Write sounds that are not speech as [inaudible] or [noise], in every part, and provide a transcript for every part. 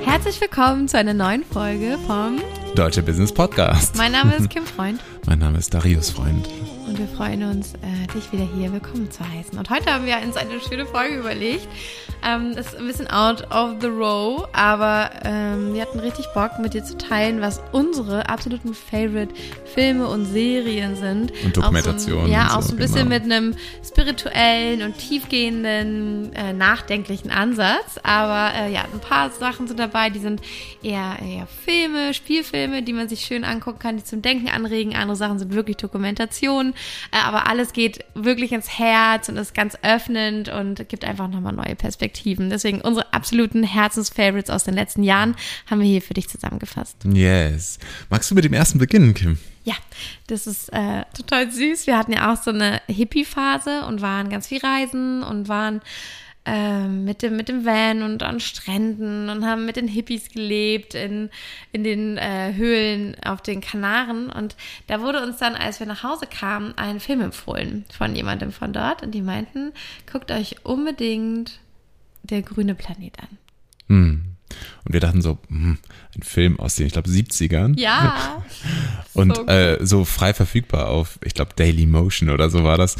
Herzlich willkommen zu einer neuen Folge vom Deutsche Business Podcast. Mein Name ist [laughs] Kim Freund. mein Name ist Darius Freund. Und wir freuen uns, äh, dich wieder hier willkommen zu heißen. Und heute haben wir uns eine schöne Folge überlegt. Ähm, das ist ein bisschen out of the row, aber ähm, wir hatten richtig Bock, mit dir zu teilen, was unsere absoluten Favorite Filme und Serien sind. Und Dokumentationen. So, ja, auch so ein bisschen genau. mit einem spirituellen und tiefgehenden, äh, nachdenklichen Ansatz. Aber äh, ja, ein paar Sachen sind dabei, die sind eher, eher Filme, Spielfilme, die man sich schön angucken kann, die zum Denken anregen. Andere Sachen sind wirklich Dokumentationen. Äh, aber alles geht wirklich ins Herz und ist ganz öffnend und gibt einfach nochmal neue Perspektiven. Deswegen unsere absoluten Herzensfavorites aus den letzten Jahren haben wir hier für dich zusammengefasst. Yes. Magst du mit dem ersten beginnen, Kim? Ja, das ist äh, total süß. Wir hatten ja auch so eine Hippie-Phase und waren ganz viel reisen und waren ähm, mit, dem, mit dem Van und an Stränden und haben mit den Hippies gelebt in, in den äh, Höhlen auf den Kanaren. Und da wurde uns dann, als wir nach Hause kamen, ein Film empfohlen von jemandem von dort. Und die meinten, guckt euch unbedingt der grüne Planet an. Hm. Und wir dachten so, hm, ein Film aus den, ich glaube, 70ern. Ja. Und so äh, so frei verfügbar auf, ich glaube, Daily Motion oder so war das.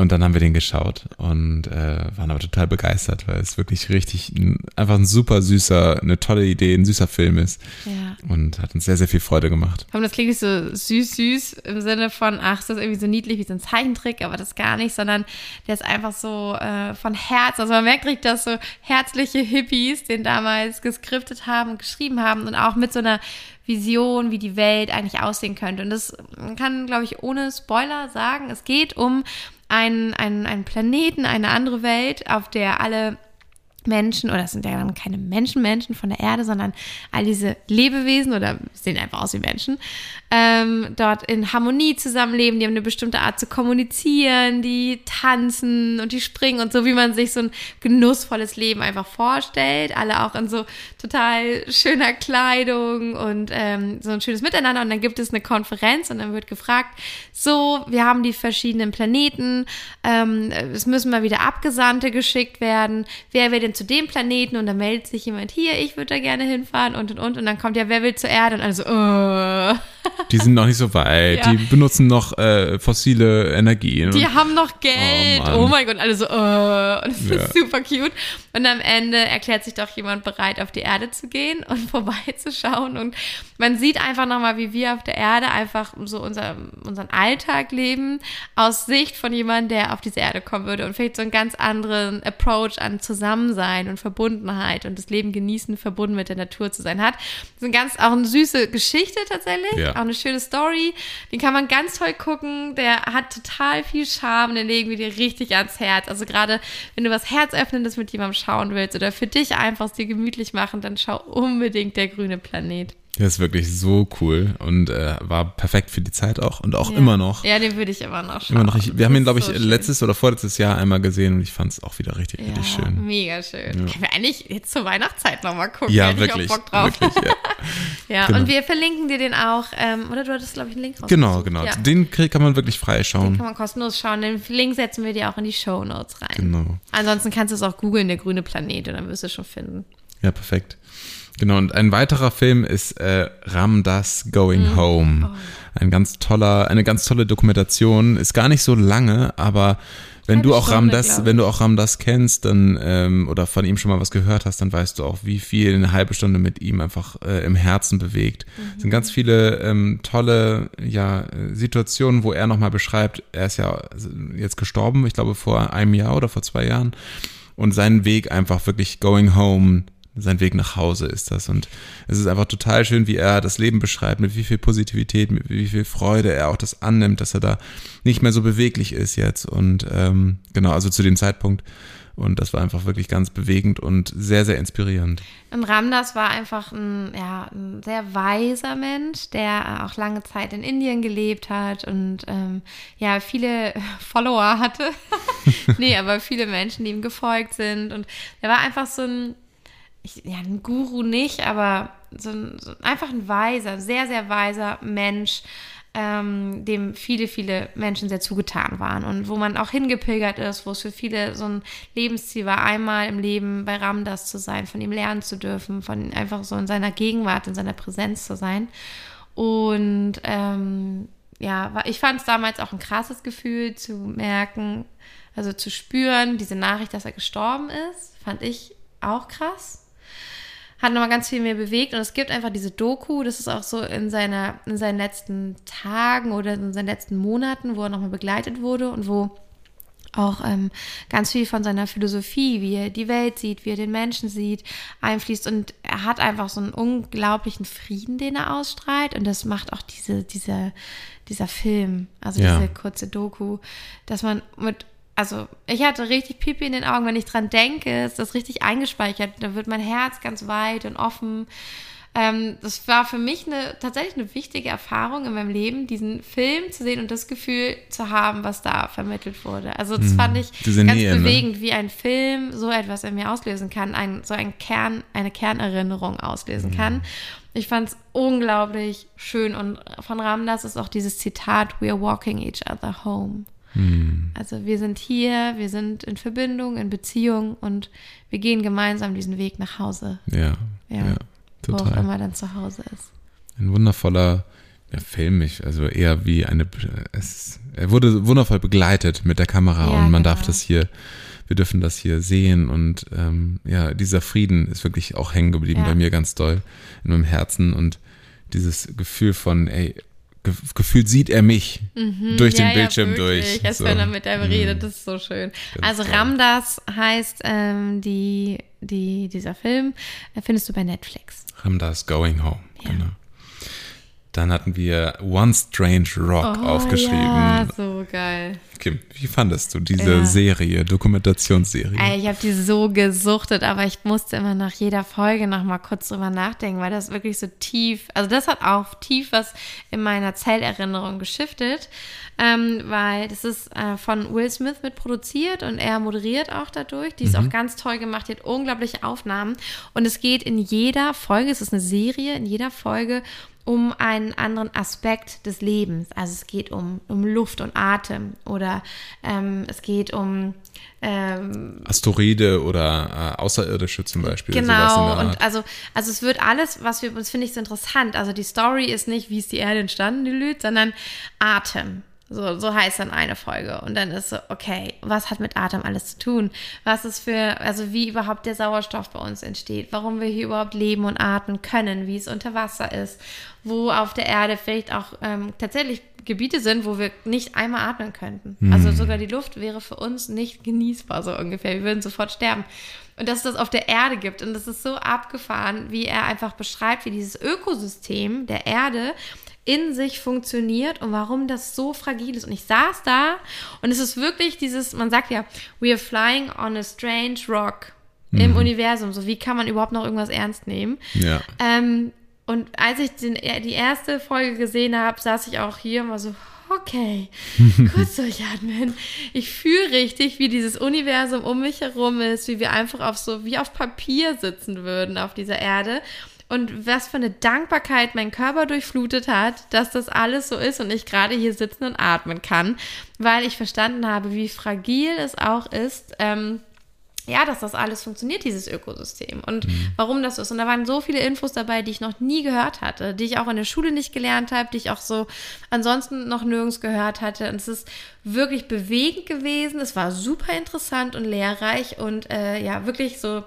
Und dann haben wir den geschaut und äh, waren aber total begeistert, weil es wirklich richtig ein, einfach ein super süßer, eine tolle Idee, ein süßer Film ist. Ja. Und hat uns sehr, sehr viel Freude gemacht. Komm, das klingt nicht so süß, süß im Sinne von, ach, ist das irgendwie so niedlich wie so ein Zeichentrick, aber das gar nicht, sondern der ist einfach so äh, von Herz. Also man merkt richtig, dass so herzliche Hippies den damals geskriptet haben und geschrieben haben und auch mit so einer Vision, wie die Welt eigentlich aussehen könnte. Und das kann, glaube ich, ohne Spoiler sagen, es geht um einen, einen, einen Planeten, eine andere Welt, auf der alle Menschen, oder es sind ja dann keine Menschen, Menschen von der Erde, sondern all diese Lebewesen oder sehen einfach aus wie Menschen, ähm, dort in Harmonie zusammenleben, die haben eine bestimmte Art zu kommunizieren, die tanzen und die springen und so, wie man sich so ein genussvolles Leben einfach vorstellt. Alle auch in so total schöner Kleidung und ähm, so ein schönes Miteinander. Und dann gibt es eine Konferenz und dann wird gefragt, so, wir haben die verschiedenen Planeten, ähm, es müssen mal wieder Abgesandte geschickt werden. Wer will denn zu dem Planeten? Und dann meldet sich jemand hier, ich würde da gerne hinfahren und und und. Und dann kommt ja, wer will zur Erde? Und alle so, oh. Die sind noch nicht so weit, Ja. die benutzen noch äh, fossile Energien. Die haben noch Geld. Mann. Oh, mein Gott, alle so, oh. Und es Ja. ist super cute. Und am Ende erklärt sich doch jemand bereit, auf die Erde zu gehen [laughs] und vorbeizuschauen. Und man sieht einfach nochmal, wie wir auf der Erde einfach so unser, unseren Alltag leben, aus Sicht von jemandem, der auf diese Erde kommen würde und vielleicht so einen ganz anderen Approach an Zusammensein und Verbundenheit und das Leben genießen, verbunden mit der Natur zu sein hat. Das ist ein ganz, auch eine süße Geschichte tatsächlich, Ja. Auch eine schöne Story. Den kann man ganz toll gucken. Der hat total viel Charme. Den legen wir dir richtig ans Herz. Also gerade wenn du was Herzöffnendes mit jemandem schauen willst oder für dich einfach es dir gemütlich machen, dann schau unbedingt der grüne Planet. Das ist wirklich so cool und äh, war perfekt für die Zeit auch und auch Ja. immer noch. Ja, den würde ich immer noch schauen. Immer noch ich, wir haben ihn, Das glaube ich, schön. letztes oder vorletztes Jahr einmal gesehen und ich fand es auch wieder richtig, ja, richtig schön. Mega schön. Können wir eigentlich jetzt zur Weihnachtszeit nochmal gucken? Ja, Hätte ich auch wirklich. Bock drauf. wirklich ja. [laughs] Ja, [laughs] Genau. und wir verlinken dir den auch. Ähm, oder du hattest, glaube ich, einen Link Genau, genau. Ja. Den kann man wirklich frei schauen. Kann man kostenlos schauen. Den Link setzen wir dir auch in die Show Notes rein. Genau. Ansonsten kannst du es auch googeln, der grüne Planet, und dann wirst du es schon finden. Ja, perfekt. Genau, und ein weiterer Film ist äh, Ramdas Going Mhm. Home. Oh. Ein ganz toller, eine ganz tolle Dokumentation. Ist gar nicht so lange, aber wenn du auch Stunde, Ramdas, wenn du auch Ramdas kennst, dann ähm, oder von ihm schon mal was gehört hast, dann weißt du auch, wie viel eine halbe Stunde mit ihm einfach äh, im Herzen bewegt. Es Mhm. sind ganz viele ähm, tolle ja, Situationen, wo er nochmal beschreibt, er ist ja jetzt gestorben, ich glaube vor einem Jahr oder vor zwei Jahren und seinen Weg einfach wirklich going home, sein Weg nach Hause ist das. Und es ist einfach total schön, wie er das Leben beschreibt, mit wie viel Positivität, mit wie viel Freude er auch das annimmt, dass er da nicht mehr so beweglich ist jetzt. Und ähm, genau, also zu dem Zeitpunkt. Und das war einfach wirklich ganz bewegend und sehr, sehr inspirierend. Und Ramdas war einfach ein, ja, ein sehr weiser Mensch, der auch lange Zeit in Indien gelebt hat und ähm, ja, viele [laughs] Follower hatte. [laughs] nee, aber viele Menschen, die ihm gefolgt sind. Und er war einfach so ein, ich, ja, ein Guru nicht, aber so ein, so einfach ein weiser, sehr, sehr weiser Mensch, ähm, dem viele, viele Menschen sehr zugetan waren und wo man auch hingepilgert ist, wo es für viele so ein Lebensziel war, einmal im Leben bei Ramdas zu sein, von ihm lernen zu dürfen, von einfach so in seiner Gegenwart, in seiner Präsenz zu sein. Und ähm, ja, ich fand es damals auch ein krasses Gefühl zu merken, also zu spüren, diese Nachricht, dass er gestorben ist, fand ich auch krass. Hat nochmal ganz viel mehr bewegt und es gibt einfach diese Doku, das ist auch so in, seiner, in seinen letzten Tagen oder in seinen letzten Monaten, wo er nochmal begleitet wurde und wo auch ähm, ganz viel von seiner Philosophie, wie er die Welt sieht, wie er den Menschen sieht, einfließt. Und er hat einfach so einen unglaublichen Frieden, den er ausstrahlt. Und das macht auch diese, diese, dieser Film, also ja. diese kurze Doku, dass man mit also ich hatte richtig Pipi in den Augen, wenn ich dran denke, ist das richtig eingespeichert. Da wird mein Herz ganz weit und offen. Ähm, das war für mich eine tatsächlich eine wichtige Erfahrung in meinem Leben, diesen Film zu sehen und das Gefühl zu haben, was da vermittelt wurde. Also das hm, fand ich ganz Nähe, bewegend, ne? wie ein Film so etwas in mir auslösen kann, ein, so ein Kern, eine Kernerinnerung auslösen hm. kann. Ich fand es unglaublich schön und von Ramdas ist auch dieses Zitat, We are walking each other home. Hm. Also wir sind hier, wir sind in Verbindung, in Beziehung und wir gehen gemeinsam diesen Weg nach Hause. Ja, ja. ja. Total. Wo auch immer dann zu Hause ist. Ein wundervoller ja, Film, also eher wie eine, es, er wurde wundervoll begleitet mit der Kamera ja, und man genau. darf das hier, wir dürfen das hier sehen und ähm, ja, dieser Frieden ist wirklich auch hängen geblieben ja. bei mir ganz doll in meinem Herzen und dieses Gefühl von, ey, ge gefühlt sieht er mich mhm, durch ja, den Bildschirm ja, durch. Als so. wenn er mit einem mhm. redet, das ist so schön. Ganz also toll. Ramdas heißt ähm, die, die, dieser Film, äh, findest du bei Netflix. Ramdas Going Home, ja. genau. Dann hatten wir One Strange Rock oh, aufgeschrieben. Ja, so geil. Kim, wie fandest du diese ja. Serie, Dokumentationsserie? Ich habe die so gesuchtet, aber ich musste immer nach jeder Folge noch mal kurz drüber nachdenken, weil das wirklich so tief, also das hat auch tief was in meiner Zellerinnerung geschiftet, ähm, weil das ist äh, von Will Smith mitproduziert und er moderiert auch dadurch. Die ist mhm. auch ganz toll gemacht, die hat unglaubliche Aufnahmen und es geht in jeder Folge, es ist eine Serie, in jeder Folge um einen anderen Aspekt des Lebens. Also es geht um, um Luft und Atem oder ähm, es geht um ähm, Asteroide oder äh, Außerirdische zum Beispiel. Genau, und also, also es wird alles, was wir, das finde ich so interessant. Also die Story ist nicht, wie ist die Erde entstanden, die Lüt, sondern Atem. So, so heißt dann eine Folge. Und dann ist so, okay, was hat mit Atem alles zu tun? Was ist für, also wie überhaupt der Sauerstoff bei uns entsteht, warum wir hier überhaupt leben und atmen können, wie es unter Wasser ist, wo auf der Erde vielleicht auch ähm, tatsächlich Gebiete sind, wo wir nicht einmal atmen könnten. Mhm. Also sogar die Luft wäre für uns nicht genießbar, so ungefähr. Wir würden sofort sterben. Und dass es das auf der Erde gibt. Und das ist so abgefahren, wie er einfach beschreibt, wie dieses Ökosystem der Erde in sich funktioniert und warum das so fragil ist. Und ich saß da und es ist wirklich dieses, man sagt ja, we are flying on a strange rock im mhm. Universum. So, wie kann man überhaupt noch irgendwas ernst nehmen? Ja. Ähm, und als ich den, die erste Folge gesehen habe, saß ich auch hier und war so, okay, [laughs] kurz durchatmen. Ich fühle richtig, wie dieses Universum um mich herum ist, wie wir einfach auf so, wie auf Papier sitzen würden auf dieser Erde und was für eine Dankbarkeit mein Körper durchflutet hat, dass das alles so ist und ich gerade hier sitzen und atmen kann, weil ich verstanden habe, wie fragil es auch ist, ähm, ja, dass das alles funktioniert, dieses Ökosystem und mhm. warum das ist. Und da waren so viele Infos dabei, die ich noch nie gehört hatte, die ich auch in der Schule nicht gelernt habe, die ich auch so ansonsten noch nirgends gehört hatte. Und es ist wirklich bewegend gewesen. Es war super interessant und lehrreich und äh, ja, wirklich so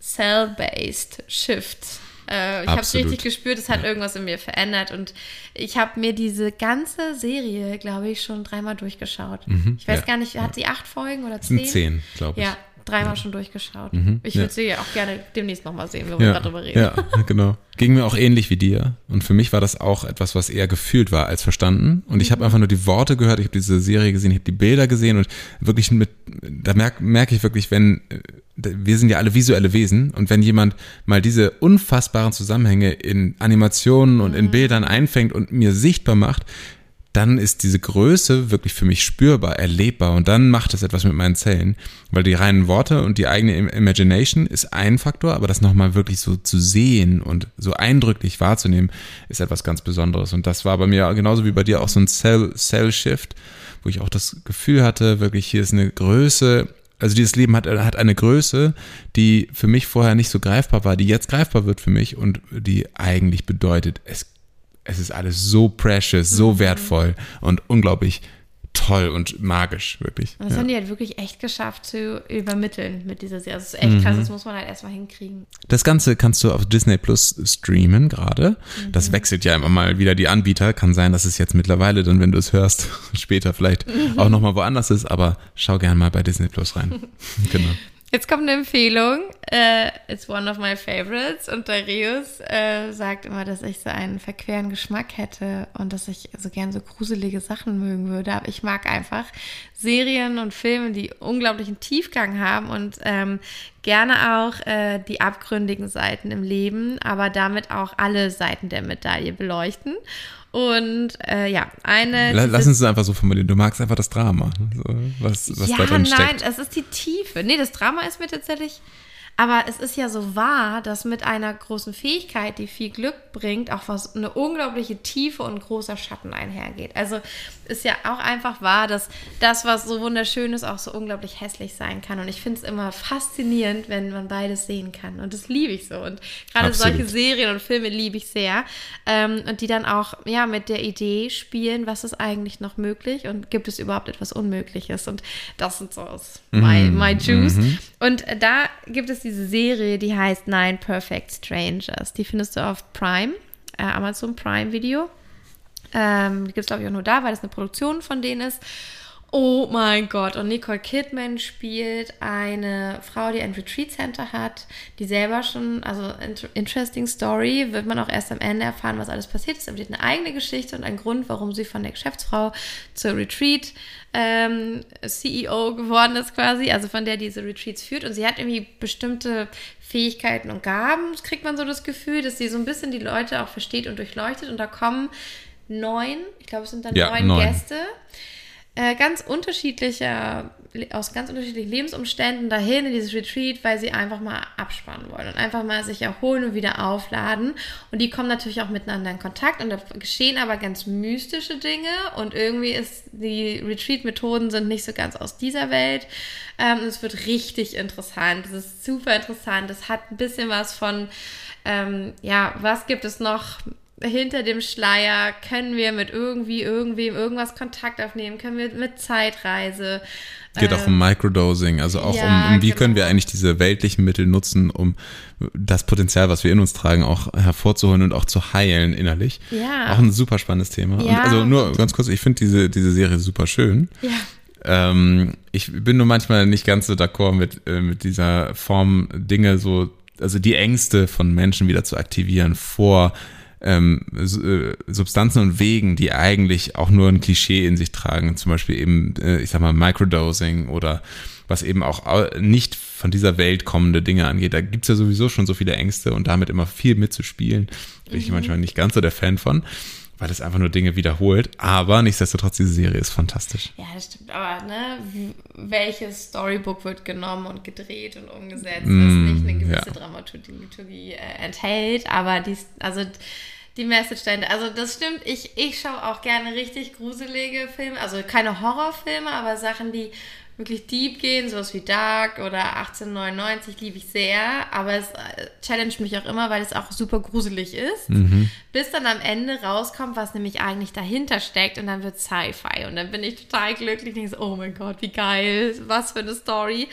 cell-based Shift äh, ich habe es richtig gespürt, es hat ja. irgendwas in mir verändert und ich habe mir diese ganze Serie, glaube ich, schon dreimal durchgeschaut. Mhm, ich weiß ja, gar nicht, hat sie acht Folgen oder zehn? Zehn, glaube ich. Ja, dreimal ja. schon durchgeschaut. Mhm, ich würde sie ja auch gerne demnächst nochmal sehen, wenn wir gerade drüber reden. Ja, [laughs] genau. Ging mir auch ähnlich wie dir. Und für mich war das auch etwas, was eher gefühlt war als verstanden. Und ich habe mhm. einfach nur die Worte gehört, ich habe diese Serie gesehen, ich habe die Bilder gesehen und wirklich mit, da merke merk ich wirklich, wenn wir sind ja alle visuelle Wesen und wenn jemand mal diese unfassbaren Zusammenhänge in Animationen und in mhm. Bildern einfängt und mir sichtbar macht, dann ist diese Größe wirklich für mich spürbar, erlebbar und dann macht es etwas mit meinen Zellen, weil die reinen Worte und die eigene Imagination ist ein Faktor, aber das nochmal wirklich so zu sehen und so eindrücklich wahrzunehmen, ist etwas ganz Besonderes. Und das war bei mir genauso wie bei dir auch so ein Cell-Shift, wo ich auch das Gefühl hatte, wirklich hier ist eine Größe, also dieses Leben hat, hat eine Größe, die für mich vorher nicht so greifbar war, die jetzt greifbar wird für mich und die eigentlich bedeutet, es, es ist alles so precious, so mhm. wertvoll und unglaublich toll und magisch, wirklich. Und das ja. haben die halt wirklich echt geschafft zu übermitteln mit dieser Serie. Also das ist echt mhm. krass, das muss man halt erstmal hinkriegen. Das Ganze kannst du auf Disney Plus streamen gerade. Mhm. Das wechselt ja immer mal wieder die Anbieter. Kann sein, dass es jetzt mittlerweile dann, wenn du es hörst, [laughs] später vielleicht mhm. auch nochmal woanders ist, aber schau gerne mal bei Disney Plus rein. [laughs] genau. Jetzt kommt eine Empfehlung. Uh, it's one of my favorites. Und Darius uh, sagt immer, dass ich so einen verqueren Geschmack hätte und dass ich so gern so gruselige Sachen mögen würde. Aber ich mag einfach Serien und Filme, die unglaublichen Tiefgang haben und ähm, gerne auch äh, die abgründigen Seiten im Leben, aber damit auch alle Seiten der Medaille beleuchten. Und äh, ja, eine. Lass uns es einfach so formulieren. Du magst einfach das Drama, was, was ja, da drin steckt. Nein, es ist die Tiefe. Nee, das Drama ist mir tatsächlich aber es ist ja so wahr, dass mit einer großen Fähigkeit, die viel Glück bringt, auch was eine unglaubliche Tiefe und großer Schatten einhergeht. Also ist ja auch einfach wahr, dass das, was so wunderschön ist, auch so unglaublich hässlich sein kann. Und ich finde es immer faszinierend, wenn man beides sehen kann. Und das liebe ich so. Und gerade solche Serien und Filme liebe ich sehr. Ähm, und die dann auch ja mit der Idee spielen, was ist eigentlich noch möglich und gibt es überhaupt etwas Unmögliches? Und das sind so my, my juice. Mhm. Und da gibt es diese Serie, die heißt Nine Perfect Strangers. Die findest du auf Prime, äh, Amazon Prime Video. Ähm, die gibt es, glaube ich, auch nur da, weil das eine Produktion von denen ist. Oh mein Gott, und Nicole Kidman spielt eine Frau, die ein Retreat Center hat, die selber schon, also interesting Story, wird man auch erst am Ende erfahren, was alles passiert ist. Aber die hat eine eigene Geschichte und einen Grund, warum sie von der Geschäftsfrau zur Retreat ähm, CEO geworden ist quasi, also von der diese Retreats führt. Und sie hat irgendwie bestimmte Fähigkeiten und Gaben, kriegt man so das Gefühl, dass sie so ein bisschen die Leute auch versteht und durchleuchtet. Und da kommen neun, ich glaube, es sind dann ja, neun, neun Gäste äh, ganz unterschiedlicher, aus ganz unterschiedlichen Lebensumständen dahin in dieses Retreat, weil sie einfach mal abspannen wollen und einfach mal sich erholen und wieder aufladen. Und die kommen natürlich auch miteinander in Kontakt und da geschehen aber ganz mystische Dinge und irgendwie ist die Retreat-Methoden sind nicht so ganz aus dieser Welt. Ähm, es wird richtig interessant. Es ist super interessant. Es hat ein bisschen was von, ähm, ja, was gibt es noch? Hinter dem Schleier können wir mit irgendwie, irgendwem irgendwas Kontakt aufnehmen, können wir mit Zeitreise. Geht ähm, auch um Microdosing, also auch ja, um, um, wie genau. können wir eigentlich diese weltlichen Mittel nutzen, um das Potenzial, was wir in uns tragen, auch hervorzuholen und auch zu heilen innerlich. Ja. Auch ein super spannendes Thema. Ja, und also nur ganz kurz, ich finde diese, diese Serie super schön. Ja. Ähm, ich bin nur manchmal nicht ganz so d'accord mit, äh, mit dieser Form, Dinge so, also die Ängste von Menschen wieder zu aktivieren vor ähm, äh, Substanzen und Wegen, die eigentlich auch nur ein Klischee in sich tragen, zum Beispiel eben, äh, ich sag mal, Microdosing oder was eben auch nicht von dieser Welt kommende Dinge angeht. Da gibt's ja sowieso schon so viele Ängste und damit immer viel mitzuspielen, bin ich mhm. manchmal nicht ganz so der Fan von weil es einfach nur Dinge wiederholt. Aber nichtsdestotrotz, diese Serie ist fantastisch. Ja, das stimmt. Aber ne, welches Storybook wird genommen und gedreht und umgesetzt, mm, das nicht eine gewisse ja. Dramaturgie äh, enthält. Aber die, also die Message dahinter. Also das stimmt, ich, ich schaue auch gerne richtig gruselige Filme, also keine Horrorfilme, aber Sachen, die wirklich deep gehen, sowas wie Dark oder 1899 liebe ich sehr, aber es äh, challenge mich auch immer, weil es auch super gruselig ist, mhm. bis dann am Ende rauskommt, was nämlich eigentlich dahinter steckt und dann wird Sci-Fi und dann bin ich total glücklich und denke so, oh mein Gott, wie geil, was für eine Story.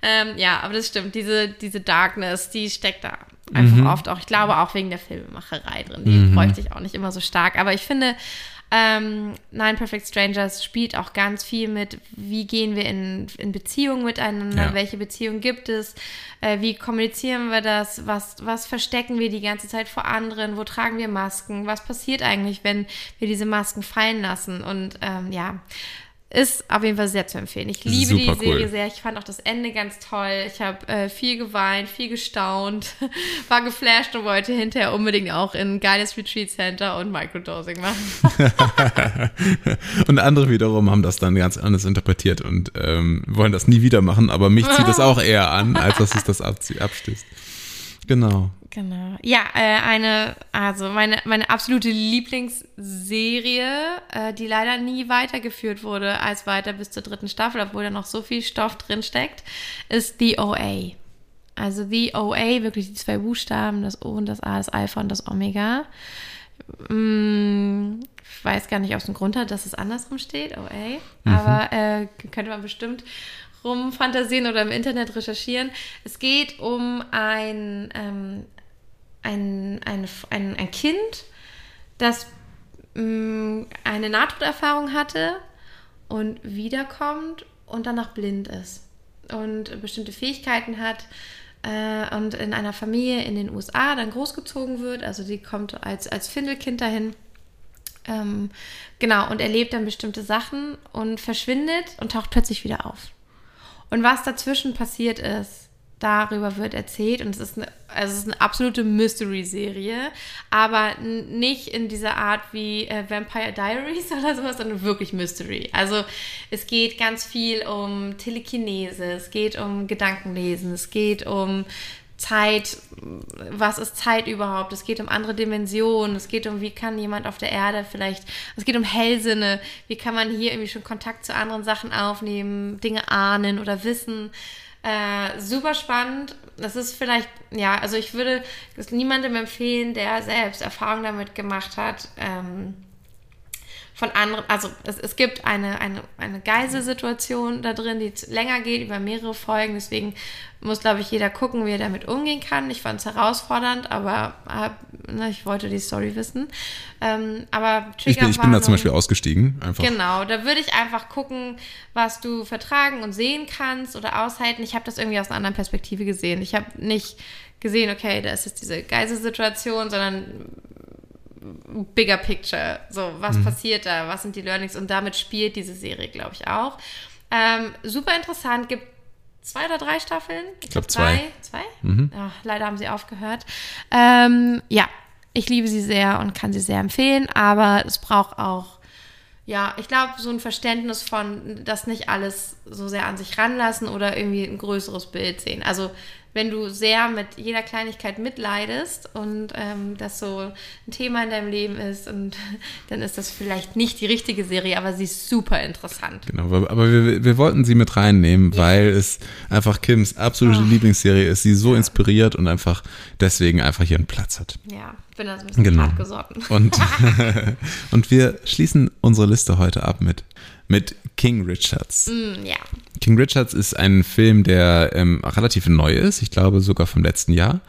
Ähm, ja, aber das stimmt, diese, diese Darkness, die steckt da einfach mhm. oft auch, ich glaube auch wegen der Filmemacherei drin, die mhm. bräuchte ich auch nicht immer so stark, aber ich finde, ähm, Nine Perfect Strangers spielt auch ganz viel mit, wie gehen wir in, in Beziehungen miteinander, ja. welche Beziehungen gibt es, äh, wie kommunizieren wir das, was, was verstecken wir die ganze Zeit vor anderen, wo tragen wir Masken, was passiert eigentlich, wenn wir diese Masken fallen lassen und ähm, ja, ist auf jeden Fall sehr zu empfehlen. Ich liebe die Super Serie cool. sehr. Ich fand auch das Ende ganz toll. Ich habe äh, viel geweint, viel gestaunt, [laughs] war geflasht und wollte hinterher unbedingt auch in ein geiles Retreat Center und Microdosing machen. [laughs] Und andere wiederum haben das dann ganz anders interpretiert und ähm, wollen das nie wieder machen, aber mich zieht das [laughs] auch eher an, als dass es das abstößt. Genau. Genau. Ja, äh, eine, also meine, meine absolute Lieblingsserie, äh, die leider nie weitergeführt wurde als weiter bis zur dritten Staffel, obwohl da noch so viel Stoff drin steckt, ist The OA. Also The OA, wirklich die zwei Buchstaben, das O und das A, das Alpha und das Omega. Mm, Ich weiß gar nicht, ob es einen Grund hat, dass es andersrum steht, OA. Aber äh, könnte man bestimmt rumfantasieren oder im Internet recherchieren. Es geht um ein, ähm, ein, ein, ein, ein Kind, das mh, eine Nahtoderfahrung hatte und wiederkommt und danach blind ist und bestimmte Fähigkeiten hat äh, und in einer Familie in den USA dann großgezogen wird. Also die kommt als, als Findelkind dahin. Ähm, genau, und erlebt dann bestimmte Sachen und verschwindet und taucht plötzlich wieder auf. Und was dazwischen passiert ist, darüber wird erzählt. Und es ist eine, also es ist eine absolute Mystery-Serie, aber nicht in dieser Art wie äh, Vampire Diaries [laughs] oder sowas, sondern wirklich Mystery. Also es geht ganz viel um Telekinese, es geht um Gedankenlesen, es geht um Zeit, was ist Zeit überhaupt? Es geht um andere Dimensionen, es geht um, wie kann jemand auf der Erde vielleicht, es geht um Hellsinne, wie kann man hier irgendwie schon Kontakt zu anderen Sachen aufnehmen, Dinge ahnen oder wissen. Äh, super spannend. Das ist vielleicht, ja, also ich würde es niemandem empfehlen, der selbst Erfahrung damit gemacht hat. Ähm, von anderen, also es, es gibt eine, eine, eine Geiselsituation da drin, die länger geht, über mehrere Folgen. Deswegen muss, glaube ich, jeder gucken, wie er damit umgehen kann. Ich fand es herausfordernd, aber hab, ne, ich wollte die Story wissen. Ähm, aber Ich bin, ich bin da zum Beispiel ausgestiegen, einfach. Genau, da würde ich einfach gucken, was du vertragen und sehen kannst oder aushalten. Ich habe das irgendwie aus einer anderen Perspektive gesehen. Ich habe nicht gesehen, okay, da ist jetzt diese Geiselsituation, sondern bigger picture. So, was Mhm. passiert da? Was sind die Learnings? Und damit spielt diese Serie, glaube ich, auch. Ähm, super interessant, gibt zwei oder drei Staffeln? Ich glaub, Zwei? zwei. Mhm. Ach, leider haben sie aufgehört. Ähm, ja, ich liebe sie sehr und kann sie sehr empfehlen, aber es braucht auch ja, ich glaube, so ein Verständnis von, das nicht alles so sehr an sich ranlassen oder irgendwie ein größeres Bild sehen. Also, wenn du sehr mit jeder Kleinigkeit mitleidest und ähm, das so ein Thema in deinem Leben ist, und [laughs] dann ist das vielleicht nicht die richtige Serie, aber sie ist super interessant. Genau, aber wir, wir wollten sie mit reinnehmen, weil es einfach Kims absolute Lieblingsserie ist, sie so inspiriert und einfach deswegen einfach hier einen Platz hat. Ja, bin da so ein bisschen Genau. hart gesotten. Und, [laughs] [laughs] und wir schließen unsere Liste heute ab mit, mit King Richards. Mm, ja, King Richards ist ein Film, der ähm, relativ neu ist, ich glaube sogar vom letzten Jahr.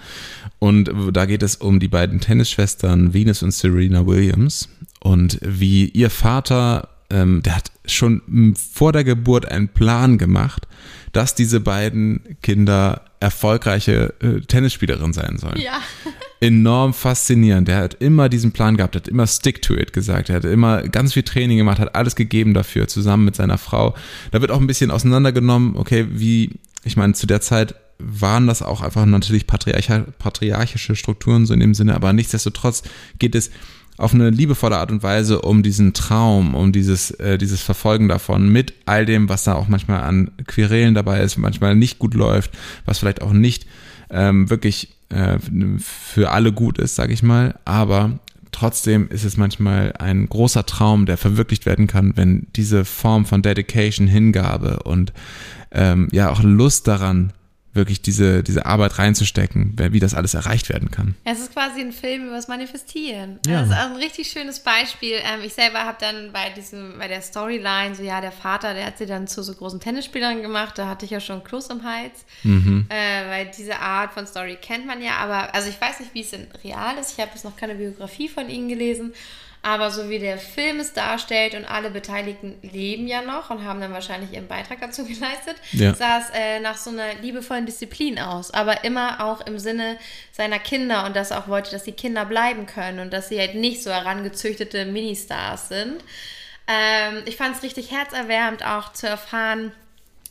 Und da geht es um die beiden Tennisschwestern Venus und Serena Williams und wie ihr Vater, ähm, der hat schon vor der Geburt einen Plan gemacht, dass diese beiden Kinder erfolgreiche äh, Tennisspielerinnen sein sollen ja. [laughs] enorm faszinierend. Der hat immer diesen Plan gehabt, hat immer Stick to it gesagt. Er hat immer ganz viel Training gemacht, hat alles gegeben dafür, zusammen mit seiner Frau. Da wird auch ein bisschen auseinandergenommen, okay, wie, ich meine, zu der Zeit waren das auch einfach natürlich patriarchische Strukturen so in dem Sinne, aber nichtsdestotrotz geht es auf eine liebevolle Art und Weise um diesen Traum, um dieses, äh, dieses Verfolgen davon mit all dem, was da auch manchmal an Querelen dabei ist, manchmal nicht gut läuft, was vielleicht auch nicht ähm, wirklich äh, für alle gut ist, sage ich mal. Aber trotzdem ist es manchmal ein großer Traum, der verwirklicht werden kann, wenn diese Form von Dedication, Hingabe und ähm, ja auch Lust daran, wirklich diese, diese Arbeit reinzustecken, wie das alles erreicht werden kann. Es ist quasi ein Film über das Manifestieren. Ja. Das ist auch ein richtig schönes Beispiel. Ähm, ich selber habe dann bei diesem, bei der Storyline, so ja, der Vater, der hat sie dann zu so großen Tennisspielern gemacht, da hatte ich ja schon Kloß im Hals. Äh, weil diese Art von Story kennt man ja, aber also ich weiß nicht, wie es in real ist. Ich habe jetzt noch keine Biografie von ihnen gelesen. Aber so wie der Film es darstellt und alle Beteiligten leben ja noch und haben dann wahrscheinlich ihren Beitrag dazu [laughs] geleistet, Ja. sah es äh, nach so einer liebevollen Disziplin aus. Aber immer auch im Sinne seiner Kinder und dass er auch wollte, dass die Kinder bleiben können und dass sie halt nicht so herangezüchtete Ministars sind. Ähm, ich fand es richtig herzerwärmend auch zu erfahren,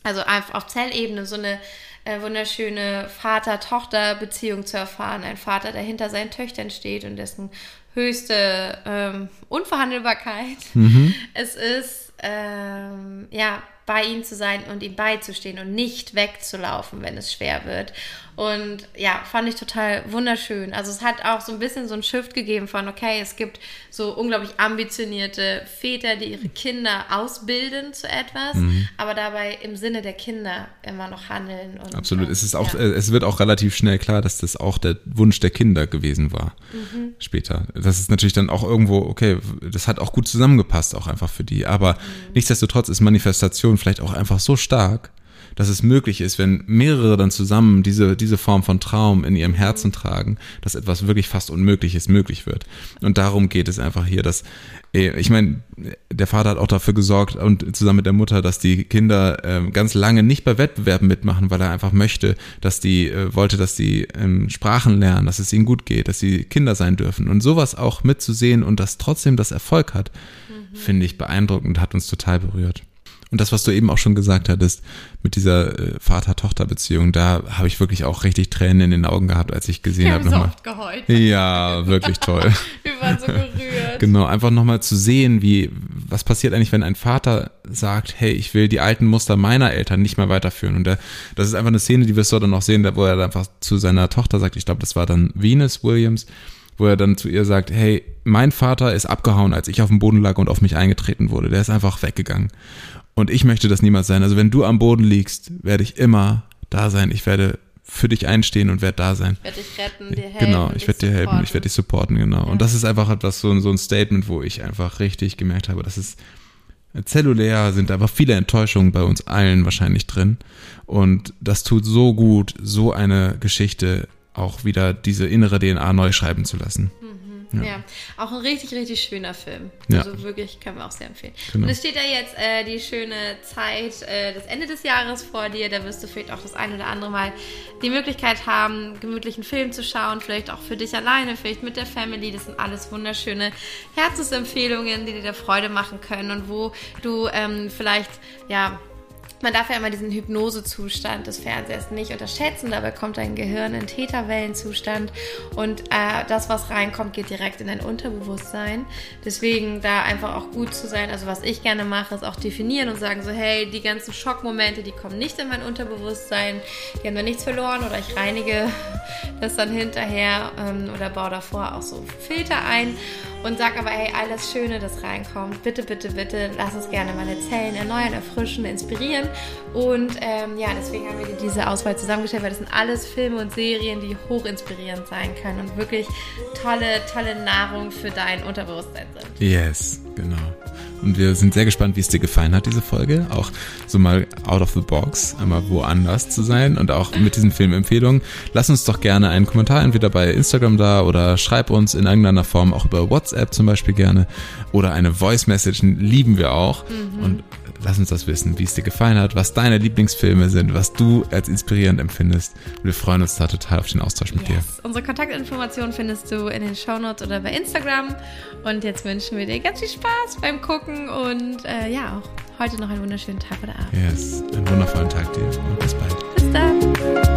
also einfach auf Zellebene so eine äh, wunderschöne Vater-Tochter-Beziehung zu erfahren. Ein Vater, der hinter seinen Töchtern steht und dessen höchste ähm, Unverhandelbarkeit mhm. [laughs] es ist, ähm, ja, bei ihnen zu sein und ihm beizustehen und nicht wegzulaufen, wenn es schwer wird. Und ja, fand ich total wunderschön. Also es hat auch so ein bisschen so ein Shift gegeben von, okay, es gibt so unglaublich ambitionierte Väter, die ihre Kinder ausbilden zu etwas, mhm. aber dabei im Sinne der Kinder immer noch handeln. Und, Absolut. es ist auch, ja. es wird auch relativ schnell klar, dass das auch der Wunsch der Kinder gewesen war. Mhm. Später. Das ist natürlich dann auch irgendwo, okay, das hat auch gut zusammengepasst, auch einfach für die. Aber mhm. nichtsdestotrotz ist Manifestation vielleicht auch einfach so stark, dass es möglich ist, wenn mehrere dann zusammen diese, diese Form von Traum in ihrem Herzen tragen, dass etwas wirklich fast Unmögliches möglich wird. Und darum geht es einfach hier, dass, äh, ich meine, der Vater hat auch dafür gesorgt und zusammen mit der Mutter, dass die Kinder äh, ganz lange nicht bei Wettbewerben mitmachen, weil er einfach möchte, dass die, äh, wollte, dass die ähm, Sprachen lernen, dass es ihnen gut geht, dass sie Kinder sein dürfen. Und sowas auch mitzusehen und dass trotzdem das Erfolg hat, mhm. finde ich beeindruckend, hat uns total berührt. Und das, was du eben auch schon gesagt hattest, mit dieser äh, Vater-Tochter-Beziehung, da habe ich wirklich auch richtig Tränen in den Augen gehabt, als ich gesehen habe. So oft geheult. Ja, wirklich toll. [laughs] Wir waren so gerührt. Genau, einfach nochmal zu sehen, wie, was passiert eigentlich, wenn ein Vater sagt, hey, ich will die alten Muster meiner Eltern nicht mehr weiterführen. Und der, das ist einfach eine Szene, die wir so dann noch sehen, wo er einfach zu seiner Tochter sagt, ich glaube, das war dann Venus Williams, wo er dann zu ihr sagt, hey, mein Vater ist abgehauen, als ich auf dem Boden lag und auf mich eingetreten wurde. Der ist einfach weggegangen. Und ich möchte das niemals sein. Also wenn du am Boden liegst, werde ich immer da sein. Ich werde für dich einstehen und werde da sein. Ich werde dich retten, dir helfen. Genau, ich werde dir helfen, ich werde dich supporten, genau. Ja. Und das ist einfach etwas, so, so ein Statement, wo ich einfach richtig gemerkt habe, dass es zellulär sind einfach viele Enttäuschungen bei uns allen wahrscheinlich drin. Und das tut so gut, so eine Geschichte auch wieder diese innere DNA neu schreiben zu lassen. Mhm. Ja. ja. auch ein richtig, richtig schöner Film. Ja. Also wirklich, kann man auch sehr empfehlen. Genau. Und es steht ja jetzt äh, die schöne Zeit, äh, das Ende des Jahres vor dir. Da wirst du vielleicht auch das ein oder andere Mal die Möglichkeit haben, gemütlichen Film zu schauen. Vielleicht auch für dich alleine, vielleicht mit der Family. Das sind alles wunderschöne Herzensempfehlungen, die dir da Freude machen können und wo du ähm, vielleicht, ja, man darf ja immer diesen Hypnosezustand des Fernsehers nicht unterschätzen. Dabei kommt dein Gehirn in Täterwellenzustand und äh, das, was reinkommt, geht direkt in dein Unterbewusstsein. Deswegen da einfach auch gut zu sein. Also was ich gerne mache, ist auch definieren und sagen so, hey, die ganzen Schockmomente, die kommen nicht in mein Unterbewusstsein, die haben da nichts verloren oder ich reinige das dann hinterher ähm, oder baue davor auch so Filter ein und sag aber, hey, alles Schöne, das reinkommt, bitte, bitte, bitte, lass uns gerne meine Zellen erneuern, erfrischen, inspirieren. Und ähm, ja, deswegen haben wir dir diese Auswahl zusammengestellt, weil das sind alles Filme und Serien, die hoch inspirierend sein können und wirklich tolle, tolle Nahrung für dein Unterbewusstsein sind. Yes, genau. Und wir sind sehr gespannt, wie es dir gefallen hat, diese Folge. Auch so mal out of the box, einmal woanders zu sein und auch mit diesen Filmempfehlungen. Lass uns doch gerne einen Kommentar entweder bei Instagram da oder schreib uns in irgendeiner Form auch über WhatsApp zum Beispiel gerne oder eine Voice Message lieben wir auch. Mhm. Und lass uns das wissen, wie es dir gefallen hat, was deine Lieblingsfilme sind, was du als inspirierend empfindest. Wir freuen uns da total auf den Austausch mit yes. dir. Unsere Kontaktinformationen findest du in den Shownotes oder bei Instagram. Und jetzt wünschen wir dir ganz viel Spaß beim Gucken und äh, ja, auch heute noch einen wunderschönen Tag oder Abend. Yes, einen wundervollen Tag dir und bis bald. Bis dann.